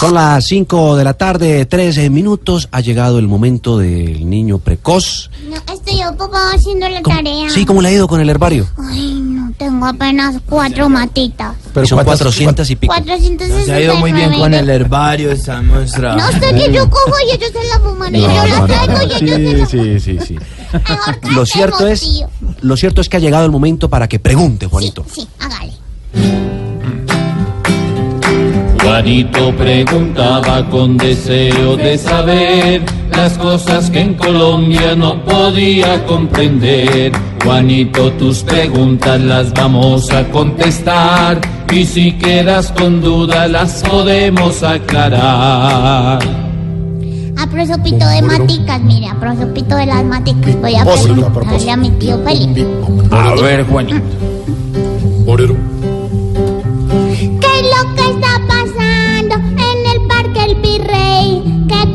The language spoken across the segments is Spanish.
Son las 5 de la tarde, 13 minutos. Ha llegado el momento del niño precoz. No, estoy ocupado haciendo la ¿Cómo- tarea. Sí, ¿cómo le ha ido con el herbario? Ay, no, tengo apenas cuatro matitas. Pero son 400 y pico. 469. Se ha ido muy bien con el herbario, estamos No, trabajando. hasta que yo cojo y ellos se la fuman. y yo la traigo y ellos se la Sí, sí, sí. Mejor Lo cierto es, tío. lo cierto es que ha llegado el momento para que pregunte, Juanito. Sí, sí, hágale. Juanito preguntaba con deseo de saber las cosas que en Colombia no podía comprender. Juanito, tus preguntas las vamos a contestar y si quedas con duda las podemos aclarar. A prosopito de maticas, mire, a prosopito de las maticas voy a preguntarle a mi tío Felipe. A ver, Juanito. ¿Qué es lo que está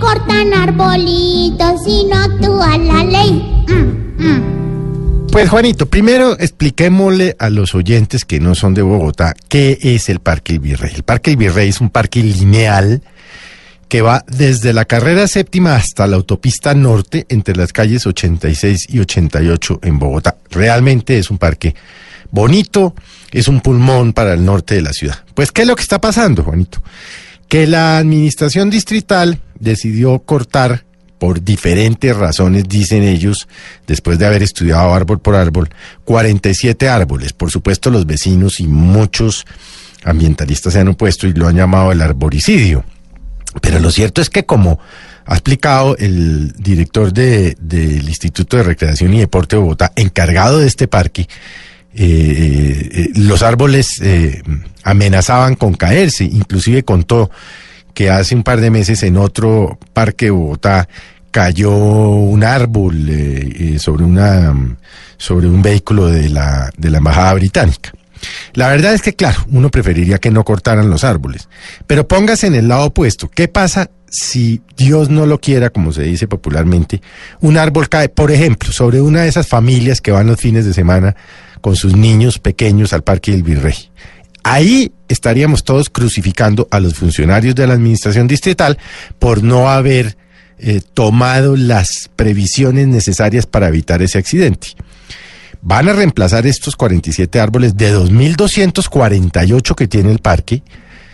Cortan arbolitos y no actúa la ley. Mm, mm. Pues Juanito, primero expliquémosle a los oyentes que no son de Bogotá qué es el Parque El Virrey. El Parque El Virrey es un parque lineal que va desde la carrera séptima hasta la autopista norte entre las calles 86 y 88 en Bogotá. Realmente es un parque bonito, es un pulmón para el norte de la ciudad. Pues, ¿qué es lo que está pasando, Juanito? Que la administración distrital decidió cortar por diferentes razones, dicen ellos, después de haber estudiado árbol por árbol, 47 árboles. Por supuesto, los vecinos y muchos ambientalistas se han opuesto y lo han llamado el arboricidio. Pero lo cierto es que como ha explicado el director de- del Instituto de Recreación y Deporte de Bogotá, encargado de este parque, eh, eh, los árboles eh, amenazaban con caerse, inclusive contó que hace un par de meses en otro parque de Bogotá cayó un árbol eh, eh, sobre una sobre un vehículo de la de la embajada británica. La verdad es que, claro, uno preferiría que no cortaran los árboles. Pero póngase en el lado opuesto. ¿Qué pasa si Dios no lo quiera, como se dice popularmente, un árbol cae, por ejemplo, sobre una de esas familias que van los fines de semana con sus niños pequeños al Parque del Virrey? Ahí estaríamos todos crucificando a los funcionarios de la administración distrital por no haber eh, tomado las previsiones necesarias para evitar ese accidente. Van a reemplazar estos 47 árboles de 2.248 que tiene el parque,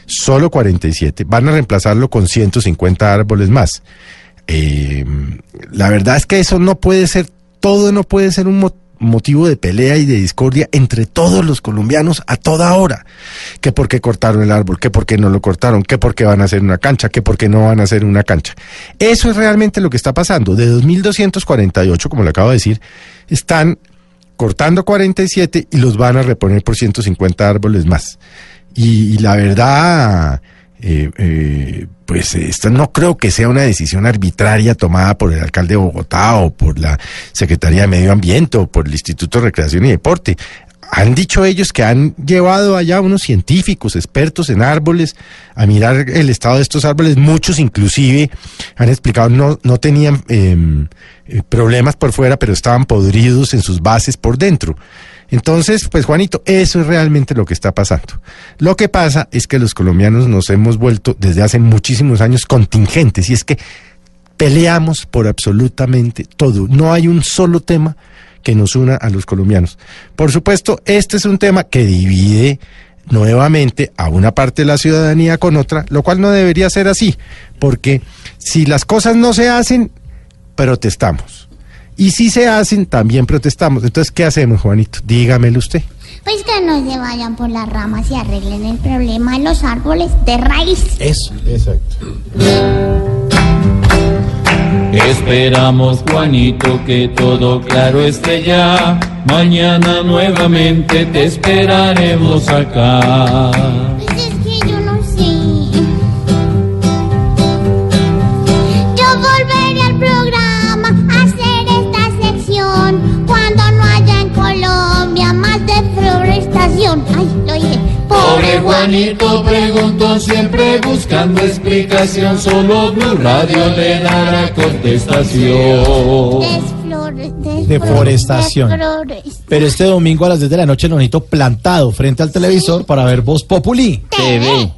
solo 47. Van a reemplazarlo con 150 árboles más. Eh, la verdad es que eso no puede ser, todo no puede ser un mo- motivo de pelea y de discordia entre todos los colombianos a toda hora. Que por qué cortaron el árbol, que por qué no lo cortaron, que por qué van a hacer una cancha, que por qué no van a hacer una cancha. Eso es realmente lo que está pasando. De 2.248, como le acabo de decir, están cortando 47 y los van a reponer por 150 árboles más. Y, y la verdad, eh, eh, pues esta no creo que sea una decisión arbitraria tomada por el alcalde de Bogotá o por la Secretaría de Medio Ambiente o por el Instituto de Recreación y Deporte. Han dicho ellos que han llevado allá unos científicos, expertos en árboles, a mirar el estado de estos árboles. Muchos inclusive han explicado no, no tenían em, eh, problemas por fuera, pero estaban podridos en sus bases por dentro. Entonces, pues Juanito, eso es realmente lo que está pasando. Lo que pasa es que los colombianos nos hemos vuelto desde hace muchísimos años contingentes y es que peleamos por absolutamente todo. No hay un solo tema que nos una a los colombianos. Por supuesto, este es un tema que divide nuevamente a una parte de la ciudadanía con otra, lo cual no debería ser así, porque si las cosas no se hacen, protestamos. Y si se hacen, también protestamos. Entonces, ¿qué hacemos, Juanito? Dígamelo usted. Pues que no se vayan por las ramas y arreglen el problema de los árboles de raíz. Eso. Exacto. Esperamos, Juanito, que todo claro esté ya. Mañana nuevamente te esperaremos acá. Porque Juanito preguntó siempre buscando explicación, solo Blue Radio le dará contestación. Deforestación. Pero este domingo a las 10 de la noche lo necesito plantado frente al televisor para ver Voz Populi. TV.